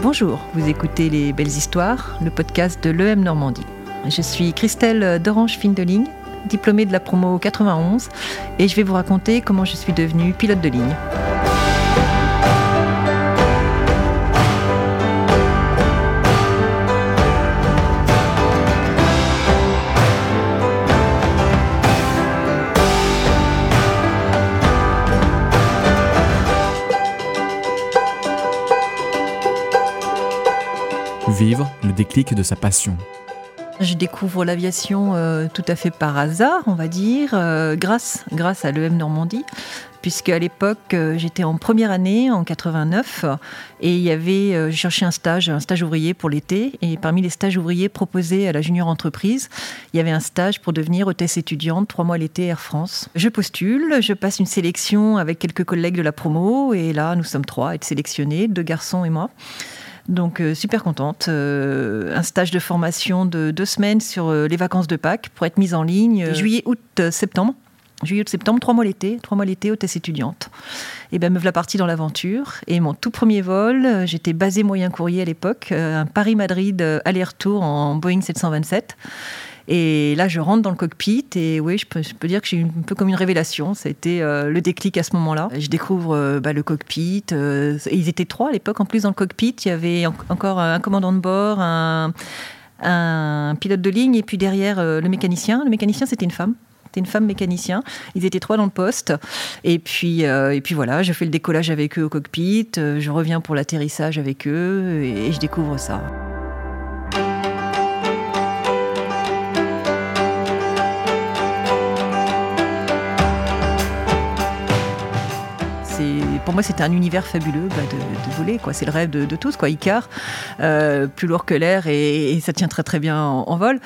Bonjour, vous écoutez Les Belles Histoires, le podcast de l'EM Normandie. Je suis Christelle d'Orange Findeling, diplômée de la promo 91, et je vais vous raconter comment je suis devenue pilote de ligne. Vivre le déclic de sa passion. Je découvre l'aviation euh, tout à fait par hasard, on va dire, euh, grâce, grâce à l'EM Normandie, puisque à l'époque euh, j'étais en première année, en 89, et il y avait, je cherchais un stage, un stage ouvrier pour l'été, et parmi les stages ouvriers proposés à la junior entreprise, il y avait un stage pour devenir hôtesse étudiante, trois mois l'été Air France. Je postule, je passe une sélection avec quelques collègues de la promo, et là nous sommes trois à être sélectionnés, deux garçons et moi. Donc euh, super contente. Euh, un stage de formation de deux semaines sur euh, les vacances de Pâques pour être mise en ligne juillet, août, septembre. Juillet, août, septembre, trois mois l'été, trois mois l'été, hôtesse étudiante. Et ben me voilà partie dans l'aventure. Et mon tout premier vol, j'étais basé moyen courrier à l'époque, un Paris-Madrid aller-retour en Boeing 727. Et là, je rentre dans le cockpit et oui, je peux, dire que j'ai eu un peu comme une révélation. Ça a été euh, le déclic à ce moment-là. Je découvre euh, bah, le cockpit. Euh, ils étaient trois à l'époque. En plus, dans le cockpit, il y avait encore un commandant de bord, un, un pilote de ligne et puis derrière le mécanicien. Le mécanicien, c'était une femme. C'était une femme mécanicien. Ils étaient trois dans le poste. Et puis, et puis voilà, je fais le décollage avec eux au cockpit. je reviens pour l'atterrissage avec eux et je découvre ça. Moi, c'était un univers fabuleux bah, de, voler. Quoi. C'est le rêve de, tous. Quoi. Icar, euh, plus lourd que l'air et, ça tient très très bien en, vol.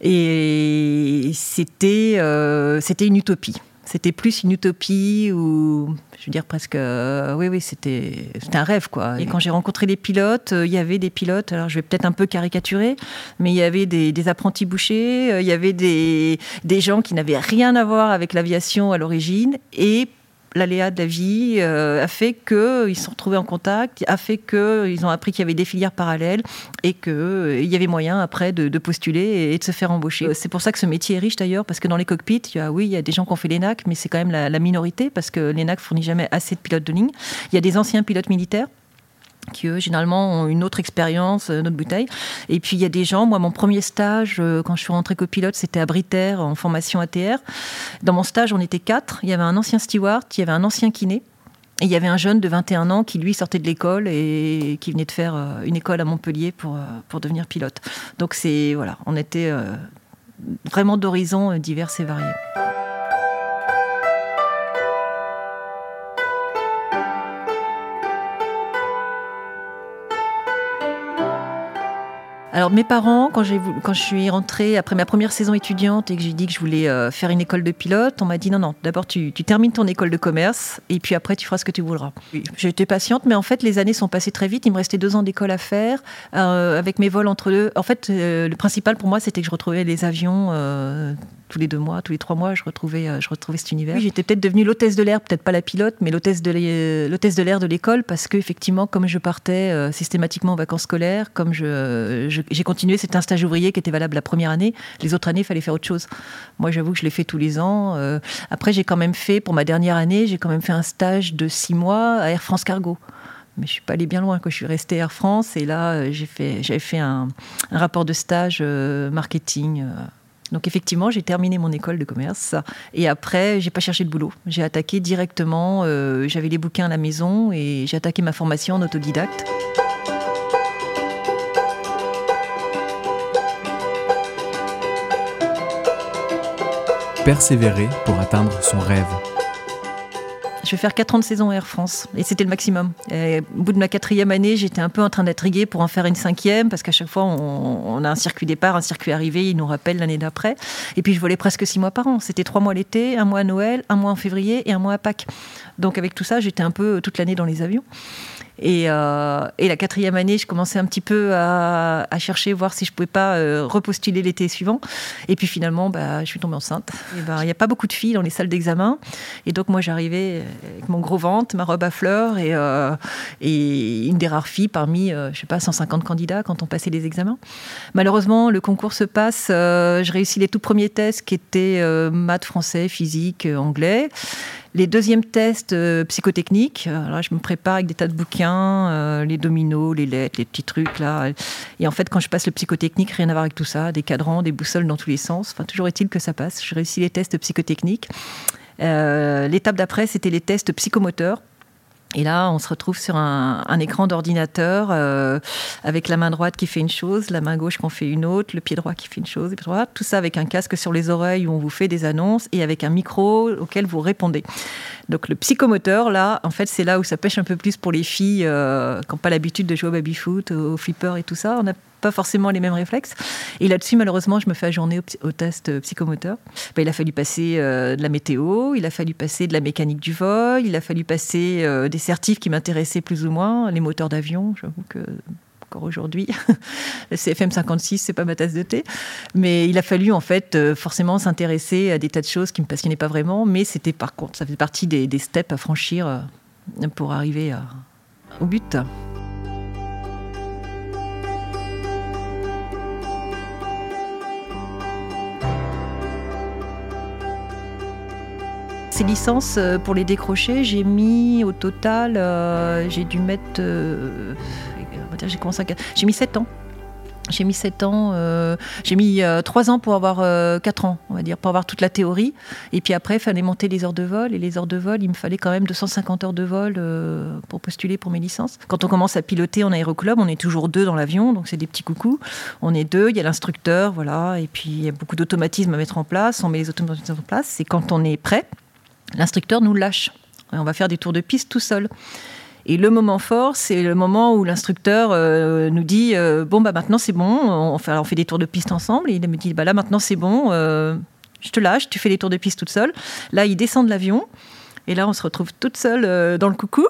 Et c'était, euh, c'était une utopie. C'était plus une utopie ou, je veux dire presque, euh, oui, oui, c'était, c'était un rêve, quoi. Et quand j'ai rencontré des pilotes, il y avait des pilotes, alors je vais peut-être un peu caricaturer, mais il y avait des, des apprentis bouchers, il y avait des, des gens qui n'avaient rien à voir avec l'aviation à l'origine, et l'aléa de la vie euh, a fait qu'ils se sont retrouvés en contact, a fait qu'ils ont appris qu'il y avait des filières parallèles et qu'il euh, y avait moyen après de, postuler et, de se faire embaucher. C'est pour ça que ce métier est riche d'ailleurs, parce que dans les cockpits, y a, oui, il y a des gens qui ont fait l'ENAC, mais c'est quand même la, la minorité, parce que l'ENAC fournit jamais assez de pilotes de ligne. Il y a des anciens pilotes militaires qui eux généralement ont une autre expérience, euh, notre bouteille. Et puis il y a des gens, moi mon premier stage euh, quand je suis rentrée copilote, c'était à Britair en formation ATR. Dans mon stage, on était quatre. Il y avait un ancien steward, il y avait un ancien kiné. Et il y avait un jeune de 21 ans qui, lui, sortait de l'école et qui venait de faire euh, une école à Montpellier pour, pour devenir pilote. Donc, c'est, voilà, on était vraiment d'horizons divers et variés. Alors mes parents, quand, quand je suis rentrée après ma première saison étudiante et que j'ai dit que je voulais euh, faire une école de pilote, on m'a dit non, non, d'abord tu, termines ton école de commerce et puis après tu feras ce que tu voudras. J'ai été patiente, mais en fait les années sont passées très vite. Il me restait deux ans d'école à faire euh, avec mes vols entre deux. En fait, euh, le principal pour moi, c'était que je retrouvais les avions tous les deux mois, tous les trois mois, je retrouvais, je retrouvais cet univers. J'étais peut-être devenue l'hôtesse de l'air, peut-être pas la pilote, mais l'hôtesse de l'air de l'école, parce que effectivement, comme je partais euh, systématiquement en vacances scolaires, comme je, j'ai continué, c'était un stage ouvrier qui était valable la première année. Les autres années, il fallait faire autre chose. Moi, j'avoue que je l'ai fait tous les ans. Euh. après, j'ai quand même fait, pour ma dernière année, j'ai quand même fait un stage de six mois à Air France Cargo mais je suis pas allée bien loin. Je suis restée Air France et là, j'ai fait, j'avais fait un, rapport de stage marketing. Donc effectivement, j'ai terminé mon école de commerce et après, j'ai pas cherché de boulot. J'ai attaqué directement. Euh, j'avais les bouquins à la maison et j'ai attaqué ma formation en autodidacte. Persévérer pour atteindre son rêve. Je vais faire 4 ans de saison Air France. Et c'était le maximum. au bout de ma quatrième année, j'étais un peu en train d'intriguer pour en faire une cinquième, parce qu'à chaque fois, on, a un circuit départ, un circuit arrivé, il nous rappelle l'année d'après. Et puis, je volais presque 6 mois par an. C'était 3 mois l'été, un mois à Noël, un mois en février et un mois à Pâques. Donc, avec tout ça, j'étais un peu toute l'année dans les avions. Et, euh, et, la quatrième année, je commençais un petit peu à, chercher, voir si je pouvais pas euh, repostuler l'été suivant. Et puis finalement, bah, je suis tombée enceinte. Bah, il n'y a pas beaucoup de filles dans les salles d'examen. Et donc moi, j'arrivais avec mon gros ventre, ma robe à fleurs et, euh, et une des rares filles parmi, je sais pas, 150 candidats quand on passait les examens. Malheureusement, le concours se passe. je réussis les tout premiers tests qui étaient maths, français, physique, anglais. Les deuxièmes tests euh, psychotechniques, alors je me prépare avec des tas de bouquins, euh, les dominos, les lettres, les petits trucs là. Et en fait, quand je passe le psychotechnique, rien à voir avec tout ça, des cadrans, des boussoles dans tous les sens. Enfin, toujours est-il que ça passe. Je réussis les tests psychotechniques. Euh, l'étape d'après, c'était les tests psychomoteurs. Et là, on se retrouve sur un, écran d'ordinateur euh, avec la main droite qui fait une chose, la main gauche qui en fait une autre, le pied droit qui fait une chose, tout ça avec un casque sur les oreilles où on vous fait des annonces et avec un micro auquel vous répondez. Donc le psychomoteur, là, en fait, c'est là où ça pêche un peu plus pour les filles euh, qui n'ont pas l'habitude de jouer au baby-foot, au flipper et tout ça. Pas forcément les mêmes réflexes. Et là-dessus, malheureusement, je me fais ajourner au, test euh, psychomoteur. Ben, il a fallu passer euh, de la météo, il a fallu passer de la mécanique du vol, il a fallu passer euh, des certifs qui m'intéressaient plus ou moins, les moteurs d'avion. J'avoue que aujourd'hui. le CFM 56, c'est pas ma tasse de thé. Mais il a fallu, en fait, forcément s'intéresser à des tas de choses qui me passionnaient pas vraiment. Mais c'était, par contre, ça faisait partie des, steps à franchir pour arriver au but. Ces licences, euh, pour les décrocher, j'ai mis au total, euh, j'ai dû mettre. Euh, j'ai commencé. J'ai mis 7 ans. J'ai mis 7 ans, j'ai mis 3 ans pour avoir 4 ans, on va dire, pour avoir toute la théorie. Et puis après, il fallait monter les heures de vol. Et les heures de vol, il me fallait quand même 250 heures de vol pour postuler pour mes licences. Quand on commence à piloter en aéroclub, on est toujours deux dans l'avion, donc c'est des petits coucous. On est deux, il y a l'instructeur, voilà. Et puis il y a beaucoup d'automatismes à mettre en place. On met les automatismes en place. C'est quand on est prêt l'instructeur nous lâche. On va faire des tours de piste tout seul. Et le moment fort, c'est le moment où l'instructeur euh, nous dit euh, bon bah maintenant c'est bon, on fait, on fait des tours de piste ensemble. Et il me dit bah là maintenant c'est bon, euh, je te lâche, tu fais des tours de piste toute seule. Là il descend de l'avion et là, on se retrouve toute seule euh, dans le coucou.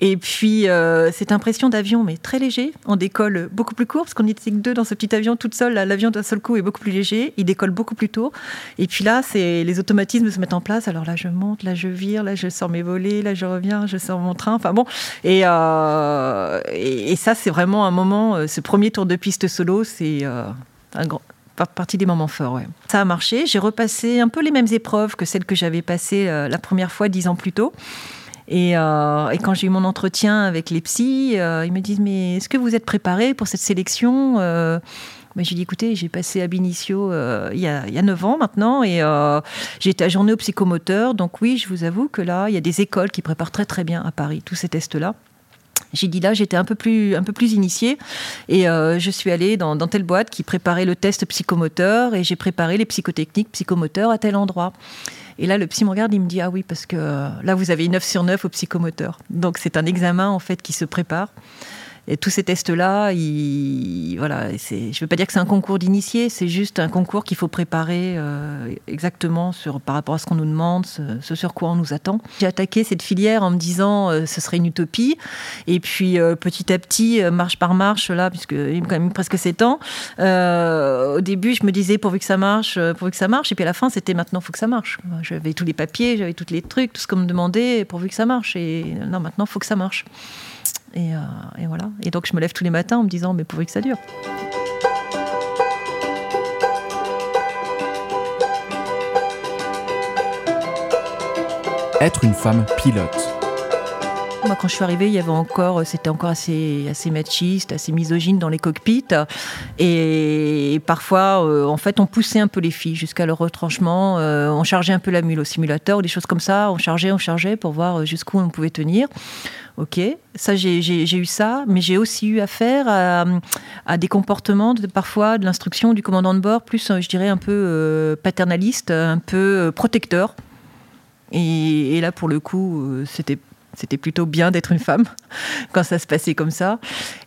Et puis, euh, cette impression d'avion, mais très léger. On décolle beaucoup plus court, parce qu'on était que deux dans ce petit avion, toute seule. L'avion d'un seul coup est beaucoup plus léger. Il décolle beaucoup plus tôt. Et puis là, c'est les automatismes se mettent en place. Alors là, je monte, là, je vire, là, je sors mes volets, là, je reviens, je sors mon train. Enfin bon. Et, euh, et, et, ça, c'est vraiment un moment. Ce premier tour de piste solo, c'est un grand partie des moments forts. Ça a marché. J'ai repassé un peu les mêmes épreuves que celles que j'avais passées euh, la première fois dix ans plus tôt. Et, euh, et quand j'ai eu mon entretien avec les psys, euh, ils me disent Mais est-ce que vous êtes préparé pour cette sélection mais j'ai dit, écoutez, j'ai passé à Binicio il, y a, 9 ans maintenant et j'ai été ajournée au psychomoteur. Donc oui, je vous avoue que là, il y a des écoles qui préparent très très bien à Paris tous ces tests-là. J'ai dit là, j'étais un peu plus, un peu plus initiée et euh, je suis allée dans, telle boîte qui préparait le test psychomoteur et j'ai préparé les psychotechniques psychomoteurs à tel endroit. Et là, le psy me regarde, il me dit ah oui parce que euh, là vous avez 9 sur 9 au psychomoteur. Donc c'est un examen en fait qui se prépare. Tous ces tests-là, voilà, je ne veux pas dire que c'est un concours d'initié, c'est juste un concours qu'il faut préparer euh, exactement sur, par rapport à ce qu'on nous demande, ce, sur quoi on nous attend. J'ai attaqué cette filière en me disant euh, ce serait une utopie. Et puis euh, petit à petit, marche par marche, là, puisque il quand même presque 7 ans, au début, je me disais pourvu que ça marche, pourvu que ça marche. Et puis à la fin, c'était maintenant, il faut que ça marche. J'avais tous les papiers, j'avais tous les trucs, tout ce qu'on me demandait, pourvu que ça marche. Et non, maintenant, il faut que ça marche. Euh, et, voilà. Et donc je me lève tous les matins en me disant, mais pourvu que ça dure. Être une femme pilote. Moi, quand je suis arrivée, il y avait encore, c'était encore assez, assez machiste, assez misogyne dans les cockpits. Et, parfois, euh, en fait, on poussait un peu les filles jusqu'à leur retranchement. Euh, on chargeait un peu la mule au simulateur ou des choses comme ça. On chargeait, on chargeait pour voir jusqu'où on pouvait tenir. Ok, ça j'ai eu ça, mais j'ai aussi eu affaire à, des comportements parfois de l'instruction du commandant de bord, plus je dirais un peu euh, paternaliste, un peu euh, protecteur. Et, là pour le coup, euh, c'était C'était plutôt bien d'être une femme quand ça se passait comme ça.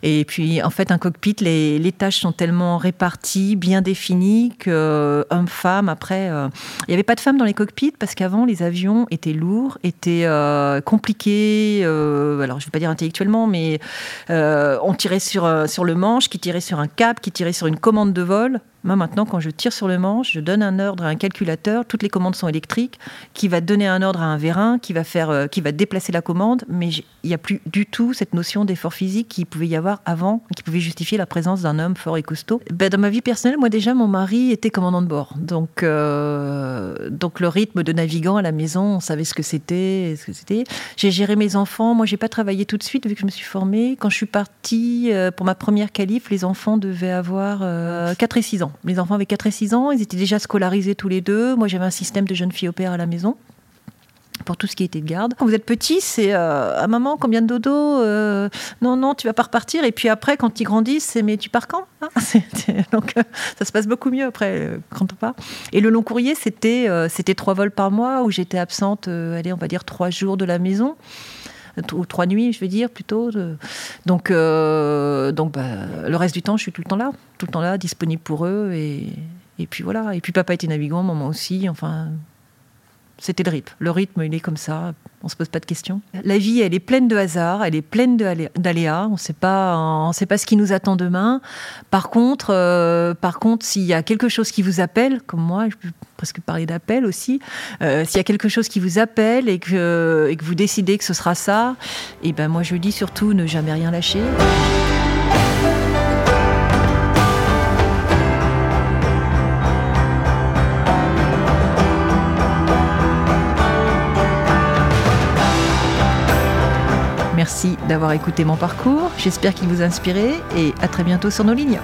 Et puis, en fait, un cockpit, les, tâches sont tellement réparties, bien définies, que euh, homme-femme, après, euh, il n'y avait pas de femmes dans les cockpits parce qu'avant, les avions étaient lourds, étaient euh, compliqués. alors, je ne vais pas dire intellectuellement, mais on tirait sur, sur le manche, qui tirait sur un cap, qui tirait sur une commande de vol. Moi, maintenant, quand je tire sur le manche, je donne un ordre à un calculateur. Toutes les commandes sont électriques, qui va donner un ordre à un vérin, qui va faire, qui va déplacer la commande. Mais il n'y a plus du tout cette notion d'effort physique qui pouvait y avoir avant, qui pouvait justifier la présence d'un homme fort et costaud. Ben, dans ma vie personnelle, moi déjà, mon mari était commandant de bord. Donc, euh, donc le rythme de navigant à la maison, on savait ce que c'était. J'ai géré mes enfants. Moi, j'ai pas travaillé tout de suite vu que je me suis formée. Quand je suis partie euh, pour ma première qualif, les enfants devaient avoir 4 euh, et 6 ans. Les enfants avaient 4 et 6 ans. Ils étaient déjà scolarisés tous les deux. Moi, j'avais un système de jeunes filles au père à la maison pour tout ce qui était de garde. Quand vous êtes petit, c'est euh, à maman combien de dodo euh, Non, non, tu vas pas repartir. Et puis après, quand ils grandissent, c'est mais tu pars quand hein? Donc euh, ça se passe beaucoup mieux après quand on part. Et le long courrier, c'était c'était trois vols par mois où j'étais absente, allez, on va dire trois jours de la maison ou trois nuits, je vais dire plutôt. Donc, donc bah, le reste du temps, je suis tout le temps là, tout le temps là, disponible pour eux. Et, et puis voilà. Et puis papa était navigant, maman aussi. Enfin, c'était le rythme. Le rythme, il est comme ça. On se pose pas de questions. La vie, elle est pleine de hasards, elle est pleine d'aléas. On ne sait pas, on sait pas ce qui nous attend demain. Par contre, euh, par contre, s'il y a quelque chose qui vous appelle, comme moi, je peux presque parler d'appel aussi. Euh, s'il y a quelque chose qui vous appelle et que, et que vous décidez que ce sera ça, et eh ben moi je dis surtout ne jamais rien lâcher. D'avoir écouté mon parcours. J'espère qu'il vous a et à très bientôt sur nos lignes.